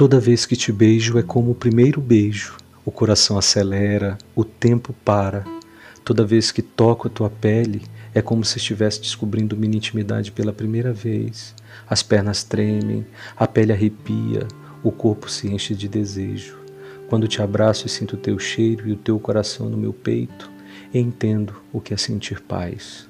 Toda vez que te beijo é como o primeiro beijo. O coração acelera, o tempo para. Toda vez que toco a tua pele é como se estivesse descobrindo minha intimidade pela primeira vez. As pernas tremem, a pele arrepia, o corpo se enche de desejo. Quando te abraço e sinto o teu cheiro e o teu coração no meu peito, entendo o que é sentir paz.